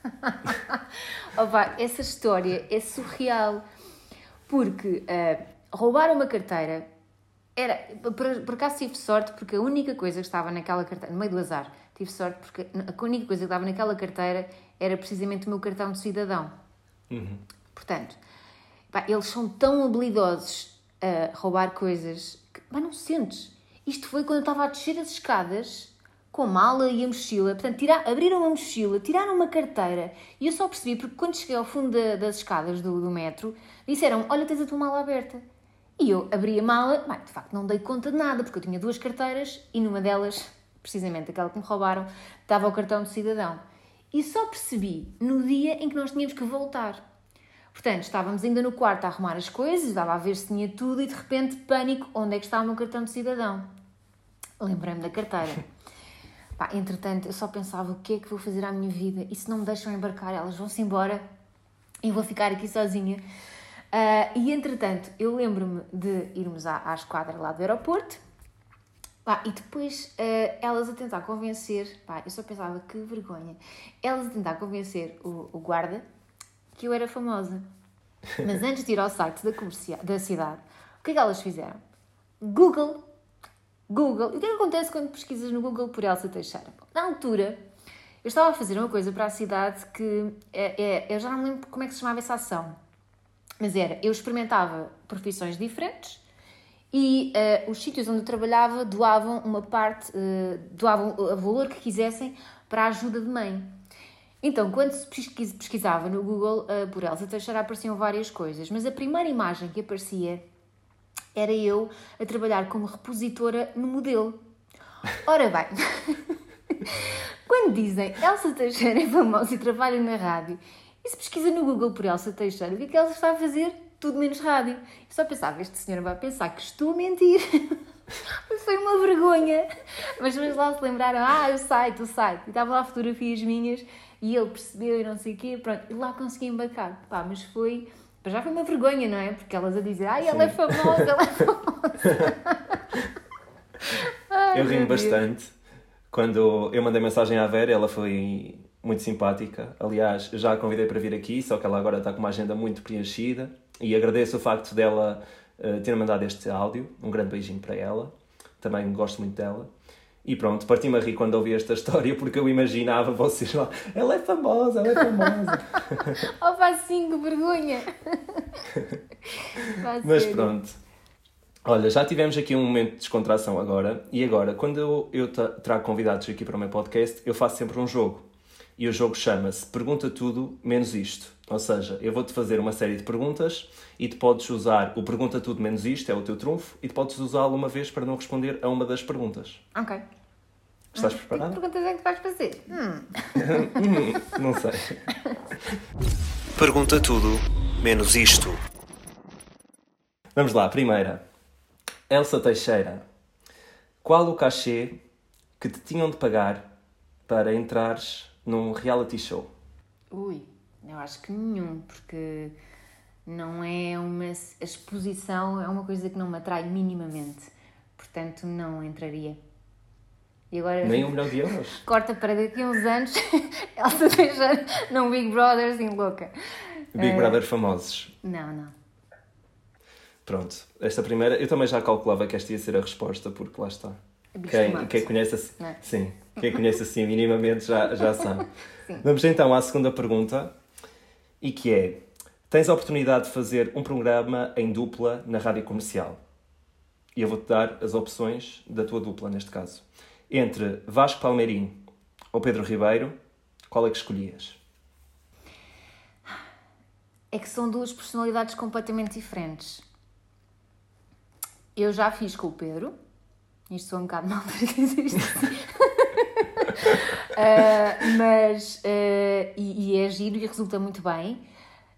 Opa, essa história é surreal. Porque uh, roubar uma carteira era. Por, por acaso tive sorte, porque a única coisa que estava naquela carteira, no meio do azar, tive sorte porque a única coisa que estava naquela carteira era precisamente o meu cartão de cidadão. Uhum. Portanto, pá, eles são tão habilidosos a roubar coisas que, pá, não sentes. Isto foi quando eu estava a descer as escadas com a mala e a mochila. Portanto, tirar, abriram uma mochila, tiraram uma carteira. E eu só percebi, porque quando cheguei ao fundo da, das escadas do, do metro, disseram: Olha, tens a tua mala aberta. E eu abri a mala, de facto não dei conta de nada, porque eu tinha duas carteiras e numa delas, precisamente aquela que me roubaram, estava o cartão de cidadão. E só percebi no dia em que nós tínhamos que voltar. Portanto, estávamos ainda no quarto a arrumar as coisas, estava a ver se tinha tudo e de repente, pânico, onde é que está o meu cartão de cidadão? Lembrei-me da carteira. Pá, entretanto, eu só pensava o que é que vou fazer à minha vida e se não me deixam embarcar, elas vão-se embora e vou ficar aqui sozinha. Uh, e entretanto, eu lembro-me de irmos à, à esquadra lá do aeroporto pá, e depois uh, elas a tentar convencer, pá, eu só pensava que vergonha, elas a tentar convencer o, o guarda que eu era famosa. Mas antes de ir ao site da, da cidade, o que é que elas fizeram? Google Google. E o que é que acontece quando pesquisas no Google por Elsa Teixeira? Na altura, eu estava a fazer uma coisa para a cidade que é, é, eu já não lembro como é que se chamava essa ação, mas era eu experimentava profissões diferentes e uh, os sítios onde eu trabalhava doavam uma parte, uh, doavam o valor que quisessem para a ajuda de mãe. Então, quando se pesquisava no Google uh, por Elsa Teixeira, apareciam várias coisas, mas a primeira imagem que aparecia era eu a trabalhar como repositora no modelo. Ora bem, quando dizem Elsa Teixeira é famosa e trabalha na rádio, e se pesquisa no Google por Elsa Teixeira, o que é que ela está a fazer? Tudo menos rádio. Eu só pensava, este senhor vai pensar que estou a mentir. Foi uma vergonha. Mas depois lá se lembraram, ah, o site, o site. E estavam lá fotografias minhas e ele percebeu e não sei o quê. Pronto, e lá consegui embarcar. Pá, mas foi mas já foi uma vergonha, não é? Porque elas a dizer, ai, ela é famosa, ela é famosa. ai, eu rimo bastante. Quando eu mandei mensagem à Vera, ela foi muito simpática. Aliás, já a convidei para vir aqui, só que ela agora está com uma agenda muito preenchida. E agradeço o facto dela uh, ter mandado este áudio. Um grande beijinho para ela. Também gosto muito dela. E pronto, parti-me a rir quando ouvi esta história porque eu imaginava vocês lá, ela é famosa, ela é famosa. oh, faz sim, que vergonha! Mas pronto. Olha, já tivemos aqui um momento de descontração agora, e agora, quando eu, eu trago convidados aqui para o meu podcast, eu faço sempre um jogo. E o jogo chama-se Pergunta Tudo Menos Isto. Ou seja, eu vou-te fazer uma série de perguntas e tu podes usar o Pergunta Tudo Menos Isto, é o teu trunfo, e tu podes usá-lo uma vez para não responder a uma das perguntas. Ok. Estás Que preparado? perguntas é que vais fazer? Hum. Hum, não sei. Pergunta Tudo Menos Isto. Vamos lá, primeira. Elsa Teixeira. Qual o cachê que te tinham de pagar para entrares num reality show? Ui, eu acho que nenhum, porque não é uma. A exposição é uma coisa que não me atrai minimamente. Portanto, não entraria. E agora. Nem um milhão de euros? Corta para daqui a uns anos, Elsa Teixeira num Big Brother assim louca. Big Brother famosos. Não, não. Pronto, esta primeira, eu também já calculava que esta ia ser a resposta, porque lá está. Quem, quem conhece assim, é? sim, quem conhece assim minimamente já, já sabe. Sim. Vamos então à segunda pergunta, e que é: tens a oportunidade de fazer um programa em dupla na rádio comercial. E eu vou-te dar as opções da tua dupla, neste caso. Entre Vasco Palmeirim ou Pedro Ribeiro, qual é que escolhias? É que são duas personalidades completamente diferentes. Eu já fiz com o Pedro. Isto sou um bocado mal para dizer isto Ah, mas. ah, e, e é giro e resulta muito bem.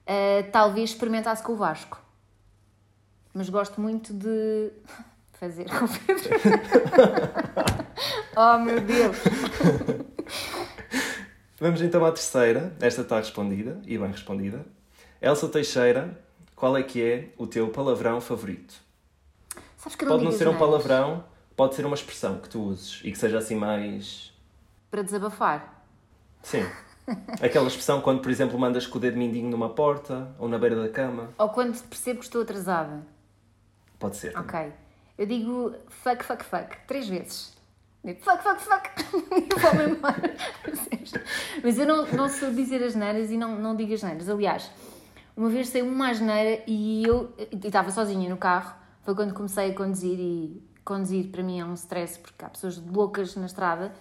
Ah, talvez experimentasse com o Vasco. Mas gosto muito de fazer com o Pedro. oh meu Deus! Vamos então à terceira. Esta está respondida, e bem respondida. Elsa Teixeira, qual é que é o teu palavrão favorito? Sabes que não Pode não ser um palavrão, pode ser uma expressão que tu uses e que seja assim mais. Para desabafar. Sim. Aquela expressão quando, por exemplo, mandas com o dedo mindinho numa porta ou na beira da cama. Ou quando percebo que estou atrasada. Pode ser. também. Ok. Eu digo fuck, fuck, fuck. Três vezes. Digo fuck, fuck, fuck. E vou-me embora. Mas eu não, não sou dizer as neiras e não, não digo as neiras. Aliás, uma vez saiu uma asneira e eu e estava sozinha no carro. Foi quando comecei a conduzir e conduzir para mim é um stress porque há pessoas loucas na estrada.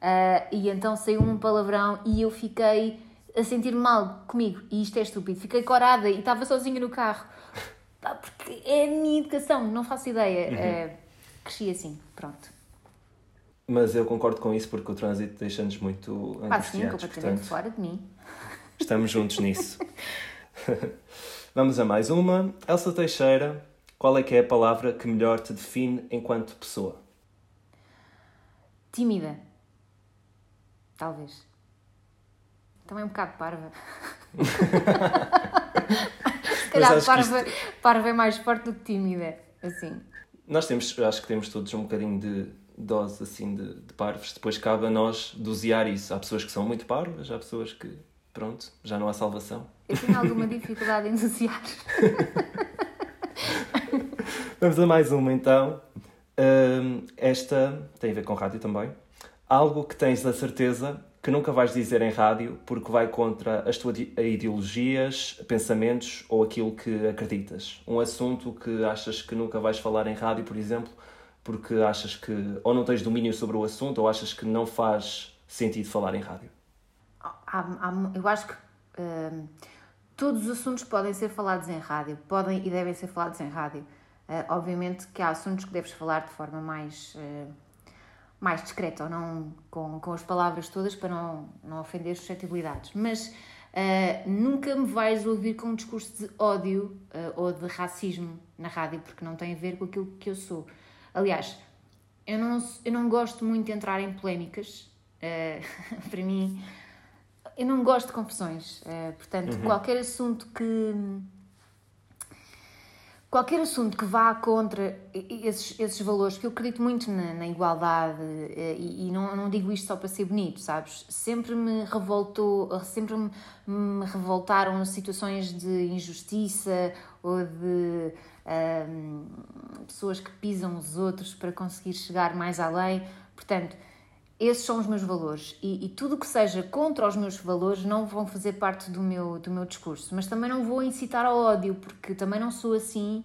Ah, e então saiu um palavrão e eu fiquei a sentir mal comigo. E isto é estúpido. Fiquei corada e estava sozinha no carro. Pá, porque é a minha educação, não faço ideia. Ah, cresci assim, pronto. Mas eu concordo com isso porque o trânsito deixa-nos muito sim, angustiados. completamente Portanto, fora de mim. estamos juntos nisso. Vamos a mais uma. Elsa Teixeira, qual é que é a palavra que melhor te define enquanto pessoa? Tímida. Talvez. Também um bocado parva. Se calhar acho que parva, parva é mais forte do que tímida. Assim. Nós temos, acho que temos todos um bocadinho de dose assim de, de parvos. Depois cabe a nós dosear isso. Há pessoas que são muito parvas, há pessoas que, pronto, já não há salvação. Eu tenho alguma dificuldade em associar. Vamos a mais uma então. Hum, esta tem a ver com rádio também. Algo que tens a certeza que nunca vais dizer em rádio porque vai contra as tuas ide- ideologias, pensamentos ou aquilo que acreditas. Um assunto que achas que nunca vais falar em rádio, por exemplo, porque achas que ou não tens domínio sobre o assunto ou achas que não faz sentido falar em rádio. Eu acho que hum, todos os assuntos podem ser falados em rádio, podem e devem ser falados em rádio. Ah, obviamente que há assuntos que deves falar de forma mais, eh, mais discreta, ou não com, com as palavras todas para não, não ofender suscetibilidades. Mas ah, nunca me vais ouvir com um discurso de ódio ah, ou de racismo na rádio, porque não tem a ver com aquilo que eu sou. Aliás, eu não, eu não gosto muito de entrar em polémicas. Ah, para mim, eu não gosto de confusões. portanto, qualquer assunto que. Qualquer assunto que vá contra esses, esses valores, porque eu acredito muito na, na igualdade eh, e, e não, não digo isto só para ser bonito, sabes? Sempre me revoltou, sempre me, me revoltaram situações de injustiça ou de ahm, pessoas que pisam os outros para conseguir chegar mais além. Portanto, esses são os meus valores e, e tudo que seja contra os meus valores não vão fazer parte do meu, do meu discurso. Mas também não vou incitar ao ódio, porque também não sou assim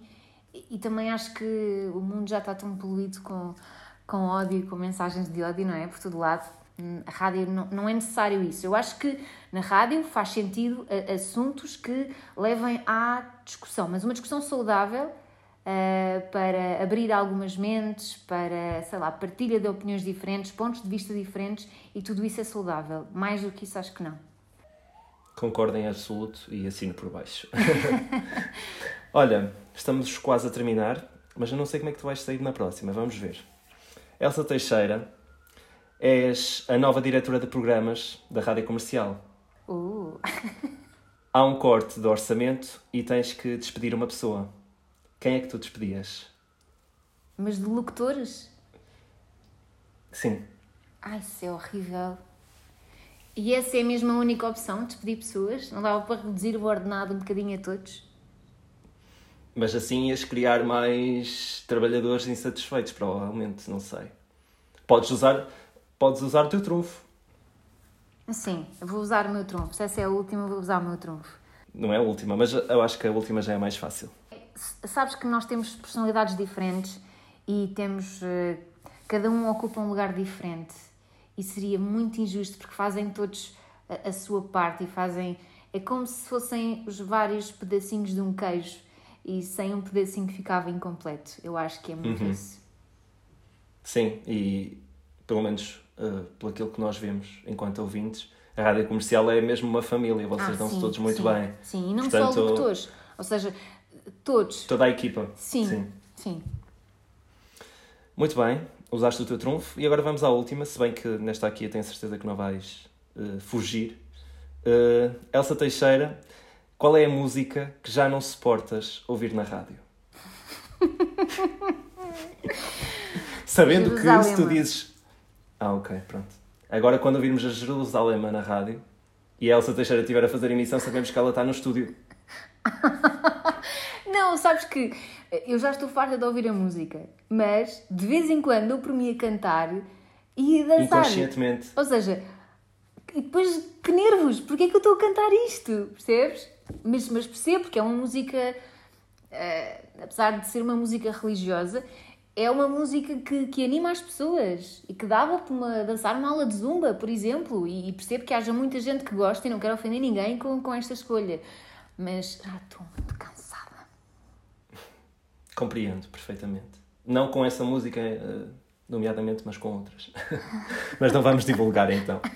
e, e também acho que o mundo já está tão poluído com, com ódio e com mensagens de ódio, não é? Por todo lado. A rádio não, não é necessário isso. Eu acho que na rádio faz sentido assuntos que levem à discussão, mas uma discussão saudável uh, para abrir algumas mentes, para, sei lá, partilha de opiniões diferentes, pontos de vista diferentes e tudo isso é saudável. Mais do que isso, acho que não. Concordo em absoluto e assino por baixo. Olha, estamos quase a terminar, mas eu não sei como é que tu vais sair na próxima. Vamos ver. Elsa Teixeira, és a nova diretora de programas da Rádio Comercial. Uh. Há um corte do orçamento e tens que despedir uma pessoa. Quem é que tu despedias? Mas de locutores? Sim. Ai, isso é horrível. E essa é mesmo a única opção, despedir pessoas? Não dava para reduzir o ordenado um bocadinho a todos? Mas assim ias criar mais trabalhadores insatisfeitos, provavelmente, não sei. Podes usar, podes usar o teu trunfo. Sim, vou usar o meu trunfo. Se essa é a última, vou usar o meu trunfo. Não é a última, mas eu acho que a última já é mais fácil. Sabes que nós temos personalidades diferentes e temos. Eh, cada um ocupa um lugar diferente e seria muito injusto porque fazem todos a, a, sua parte e fazem. É como se fossem os vários pedacinhos de um queijo e sem um pedacinho ficava incompleto. Eu acho que é muito uhum. isso. Sim, e pelo menos uh, pelo aquilo que nós vemos enquanto ouvintes, a rádio comercial é mesmo uma família, vocês ah, dão-se todos muito sim, bem. Sim, e não Portanto, só locutores, ou seja, todos. Toda a equipa. Sim, sim. sim. Muito bem, usaste o teu trunfo e agora vamos à última, se bem que nesta aqui eu tenho certeza que não vais uh, fugir. Uh, Elsa Teixeira, qual é a música que já não suportas ouvir na rádio? Sabendo que se tu dizes. Ah, ok, pronto. Agora, quando ouvirmos a Jerusalém na rádio e a Elsa Teixeira estiver a fazer emissão, sabemos que ela está no estúdio. Não, sabes que eu já estou farta de ouvir a música, mas de vez em quando eu por mim a cantar e a dançar. Inconscientemente. Ou seja, e depois que nervos, porque é que eu estou a cantar isto? Percebes? Mas, mas percebo porque é uma música, uh, apesar de ser uma música religiosa, é uma música que, que anima as pessoas e que dava para uma, dançar uma aula de zumba, por exemplo. E, e percebo que haja muita gente que gosta e não quero ofender ninguém com, com esta escolha. Mas já estou muito cansada. Compreendo perfeitamente. Não com essa música, eh, nomeadamente, mas com outras. mas não vamos divulgar então.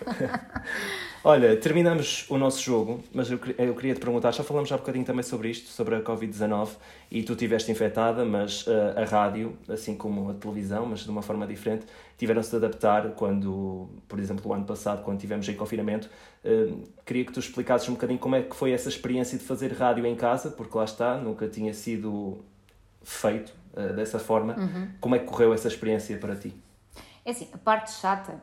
Olha, terminamos o nosso jogo, mas eu, eu queria te perguntar, já falamos um bocadinho também sobre isto, sobre a Covid-19, e tu estiveste infectada, mas uh, a rádio, assim como a televisão, mas de uma forma diferente, tiveram-se de adaptar quando, por exemplo, o ano passado, quando tivemos em confinamento, uh, queria que tu explicasses um bocadinho como é que foi essa experiência de fazer rádio em casa, porque lá está, nunca tinha sido feito uh, dessa forma. Uhum. Como é que correu essa experiência para ti? É assim, a parte chata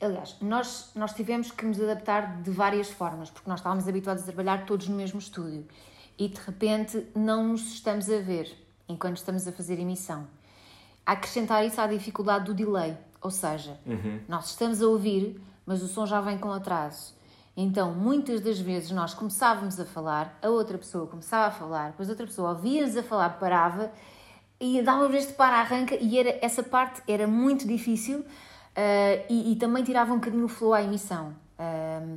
Aliás, nós, nós tivemos que nos adaptar de várias formas, porque nós estávamos habituados a trabalhar todos no mesmo estúdio e de repente não nos estamos a ver enquanto estamos a fazer emissão. A acrescentar isso à dificuldade do delay, ou seja, uhum. nós estamos a ouvir, mas o som já vem com atraso. Então, muitas das vezes nós começávamos a falar, a outra pessoa começava a falar, depois a outra pessoa ouvia-nos a falar, parava e dava este para-arranca e era, essa parte era muito difícil Uh, e, e, também tirava um bocadinho o flow à emissão. Uh,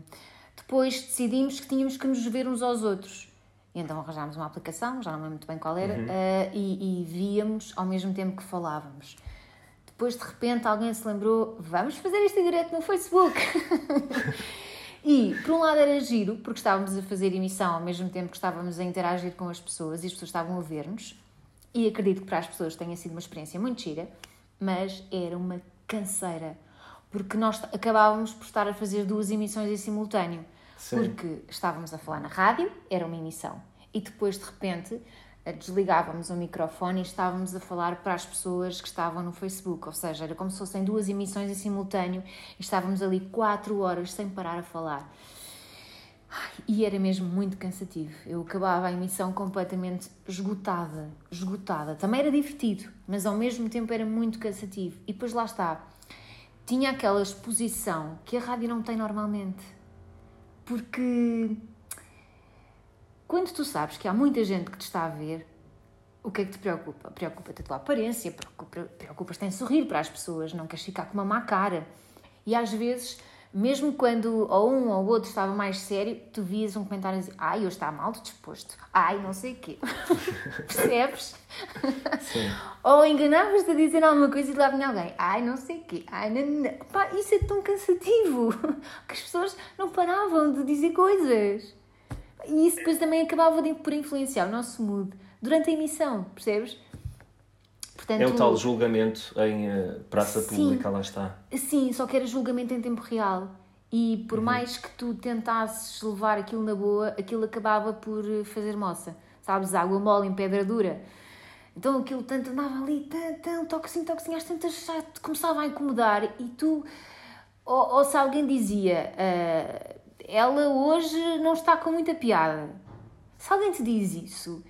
depois decidimos que tínhamos que nos ver uns aos outros. E então arranjámos uma aplicação, já não lembro muito bem qual era, uhum. uh, e, e víamos ao mesmo tempo que falávamos. Depois, de repente, alguém se lembrou: vamos fazer isto em direto no Facebook. e, por um lado, era giro, porque estávamos a fazer emissão ao mesmo tempo que estávamos a interagir com as pessoas e as pessoas estavam a ver-nos. E acredito que para as pessoas tenha sido uma experiência muito gira, mas era uma canseira, porque nós acabávamos por estar a fazer duas emissões em simultâneo. Sim. Porque estávamos a falar na rádio, era uma emissão, e depois de repente desligávamos o microfone e estávamos a falar para as pessoas que estavam no Facebook, ou seja, era como se fossem duas emissões em simultâneo e estávamos ali quatro horas sem parar a falar. E era mesmo muito cansativo. Eu acabava a emissão completamente esgotada, esgotada. Também era divertido, mas ao mesmo tempo era muito cansativo. E depois lá está. Tinha aquela exposição que a rádio não tem normalmente. Porque quando tu sabes que há muita gente que te está a ver, o que é que te preocupa? Preocupa-te a tua aparência, preocupas-te em sorrir para as pessoas, não queres ficar com uma má cara. E às vezes, mesmo quando ou um ou outro estava mais sério, tu vias um comentário assim, ai, hoje está mal disposto, ai, não sei o quê. Percebes? Sim. Ou enganavas-te a dizer alguma coisa e lá vinha alguém, ai, não sei o quê, ai, não, não. Pá, isso é tão cansativo que as pessoas não paravam de dizer coisas. E isso depois também acabava de, por influenciar o nosso mood durante a emissão, percebes? É o tal julgamento em uh, praça Sim. pública, lá está. Sim, só que era julgamento em tempo real. E por Uhum. mais que tu tentasses levar aquilo na boa, aquilo acabava por eh, fazer moça. Sabes, água mole em pedra dura. Então aquilo tanto andava ali, tão, tão, toquezinho, toquezinho, às tantas já te começava a incomodar e tu... Ou, ou se alguém dizia, "Ah, ela hoje não está com muita piada. Se alguém te diz isso,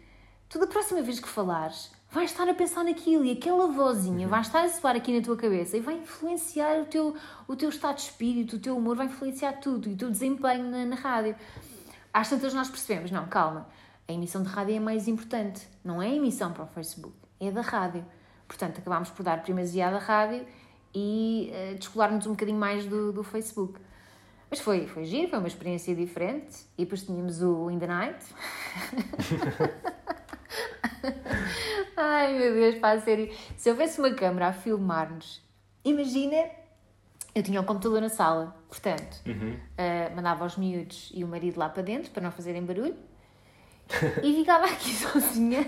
tu da próxima vez que falares, vais estar a pensar naquilo e aquela vozinha vai estar a soar aqui na tua cabeça e vai influenciar o teu, o teu estado de espírito, o teu humor, vai influenciar tudo e o teu desempenho na, na rádio. Às tantas nós percebemos, não, calma, a emissão de rádio é mais importante, não é a emissão para o Facebook, é da rádio. Portanto, acabámos por dar primazia à da rádio e uh, descolar-nos um bocadinho mais do, do Facebook. Mas foi, foi giro, foi uma experiência diferente. E depois tínhamos o In the Night. Ai meu Deus, pá, a sério. Se houvesse uma câmera a filmar-nos, imagina, eu tinha o computador na sala, portanto, uh, mandava os miúdos e o marido lá para dentro para não fazerem barulho e ficava aqui sozinha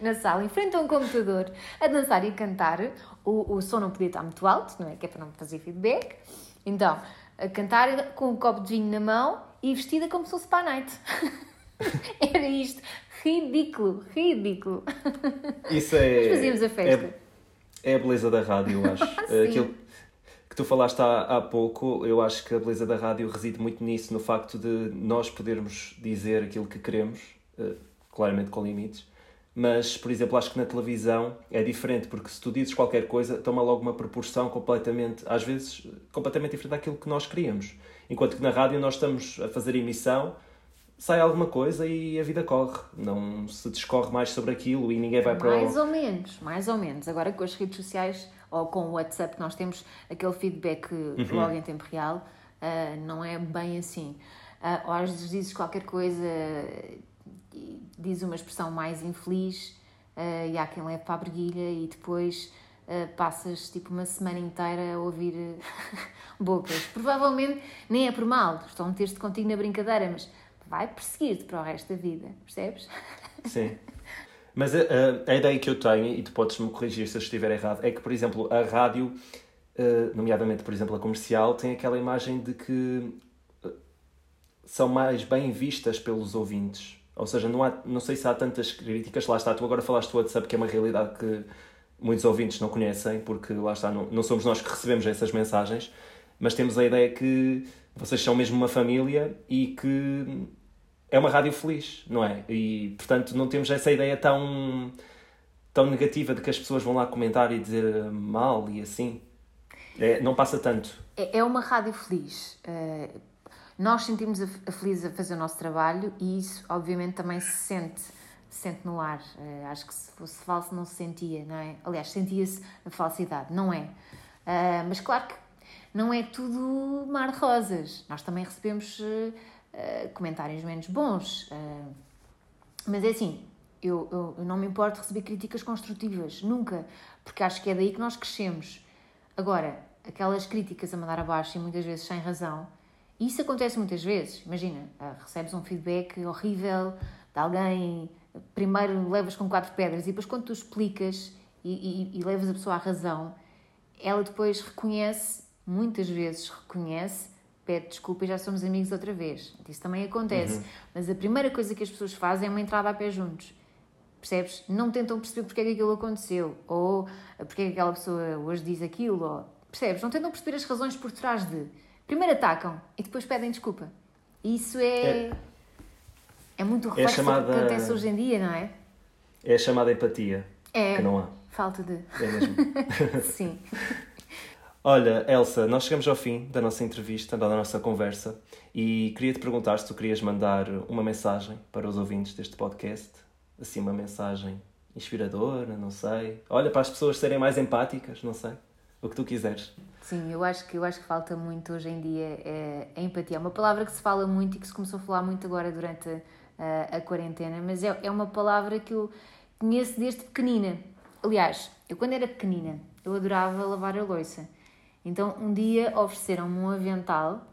na sala, em frente a um computador, a dançar e a cantar. O, o som não podia estar muito alto, não é? Que é para não fazer feedback. Então, a cantar com um copo de vinho na mão e vestida como se fosse para a night. Era isto. Ridículo, ridículo. Isso é. Mas fazíamos a festa. É, é a beleza da rádio, eu acho. Sim. Aquilo que tu falaste há, há pouco, eu acho que a beleza da rádio reside muito nisso, no facto de nós podermos dizer aquilo que queremos, eh, claramente com limites. Mas, por exemplo, acho que na televisão é diferente, porque se tu dizes qualquer coisa, toma logo uma proporção completamente, às vezes, completamente diferente daquilo que nós queríamos. Enquanto que na rádio nós estamos a fazer emissão, sai alguma coisa e a vida corre. Não se discorre mais sobre aquilo e ninguém vai para Mais ou menos, mais ou menos. Agora com as redes sociais ou com o WhatsApp nós temos aquele feedback logo em tempo real, ah, não é bem assim. Ah, ou às vezes dizes qualquer coisa diz uma expressão mais infeliz ah, e há quem leve para a briguilha e depois ah, passas tipo uma semana inteira a ouvir eh, bocas. Provavelmente nem é por mal, estão a meter-se contigo na brincadeira, mas vai perseguir-te para o resto da vida, percebes? Sim. Mas a, a, a ideia que eu tenho, e tu podes-me corrigir se eu estiver errado, é que, por exemplo, a rádio, nomeadamente, por exemplo, a comercial, tem aquela imagem de que são mais bem vistas pelos ouvintes. Ou seja, não, há, não sei se há tantas críticas. Lá está, tu agora falaste do WhatsApp, que é uma realidade que muitos ouvintes não conhecem, porque lá está, não, não somos nós que recebemos essas mensagens, mas temos a ideia que vocês são mesmo uma família e que é uma rádio feliz, não é? E, portanto, não temos essa ideia tão, tão negativa de que as pessoas vão lá comentar e dizer mal e assim. É, não passa tanto. É é uma rádio feliz. Eh, nós sentimos a a fazer o nosso trabalho e isso, obviamente, também se sente, se sente no ar. Eh, acho que se fosse falso não se sentia, não é? Aliás, sentia-se a falsidade, não é? Eh, mas claro que não é tudo mar de rosas. Nós também recebemos eh, comentários menos bons. mas é assim, eu, eu, eu não me importo de receber críticas construtivas, nunca, porque acho que é daí que nós crescemos. Agora, aquelas críticas a mandar abaixo e muitas vezes sem razão, isso acontece muitas vezes. Imagina, ah, recebes um feedback horrível de alguém, primeiro levas com quatro pedras e depois quando tu explicas e, e, e levas a pessoa à razão, ela depois reconhece, muitas vezes reconhece, pede desculpa e já somos amigos outra vez. Isso também acontece. Mas a primeira coisa que as pessoas fazem é uma entrada a pé juntos. Percebes? Não tentam perceber porque é que aquilo aconteceu, ou porque é que aquela pessoa hoje diz aquilo, ou... percebes? Não tentam perceber as razões por trás de. Primeiro atacam e depois pedem desculpa. E isso é. É- É, muito reflexo chamada- do que acontece hoje em dia, não é? É a chamada empatia, É. que não há. Falta de. É mesmo. Sim. Olha, Elsa, nós chegamos ao fim da nossa entrevista, da nossa conversa, e queria te perguntar se tu querias mandar uma mensagem para os ouvintes deste podcast, assim, uma mensagem inspiradora, não sei. Olha, para as pessoas serem mais empáticas, não sei. O que tu quiseres. Sim, eu acho que, eu acho que falta muito hoje em dia é, a empatia. É uma palavra que se fala muito e que se começou a falar muito agora durante a, a quarentena, mas é, é uma palavra que eu conheço desde pequenina. Aliás, eu quando era pequenina, eu adorava lavar a louça. Então, um dia ofereceram-me um avental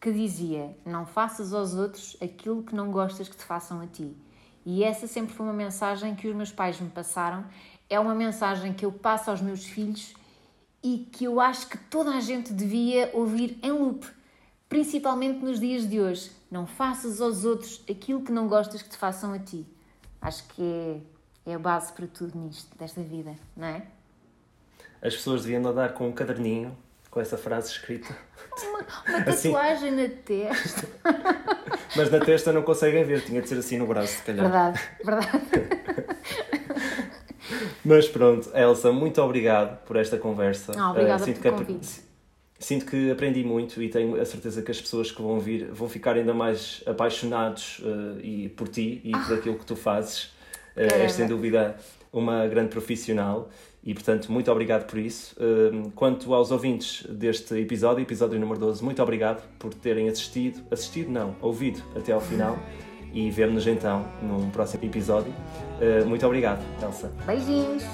que dizia: Não faças aos outros aquilo que não gostas que te façam a ti. E essa sempre foi uma mensagem que os meus pais me passaram. É uma mensagem que eu passo aos meus filhos e que eu acho que toda a gente devia ouvir em loop, principalmente nos dias de hoje. Não faças aos outros aquilo que não gostas que te façam a ti. Acho que é, é a base para tudo nisto, desta vida, não é? As pessoas deviam andar com um caderninho com essa frase escrita. Uma, uma assim. tatuagem assim. na testa. Mas na testa não conseguem ver, tinha de ser assim no braço, se calhar. Verdade, verdade. Mas pronto, Elsa, muito obrigado por esta conversa. Ah, obrigada uh, sinto pelo que Sinto que aprendi muito e tenho a certeza que as pessoas que vão vir vão ficar ainda mais apaixonados uh, e por ti e por ah. aquilo que tu fazes. Uh, és sem dúvida uma grande profissional e, portanto, muito obrigado por isso. Uh, quanto aos ouvintes deste episódio, episódio número 12, muito obrigado por terem assistido, assistido não, ouvido até ao final e vemo-nos então num próximo episódio. Eh, muito obrigado, Elsa. Beijinhos!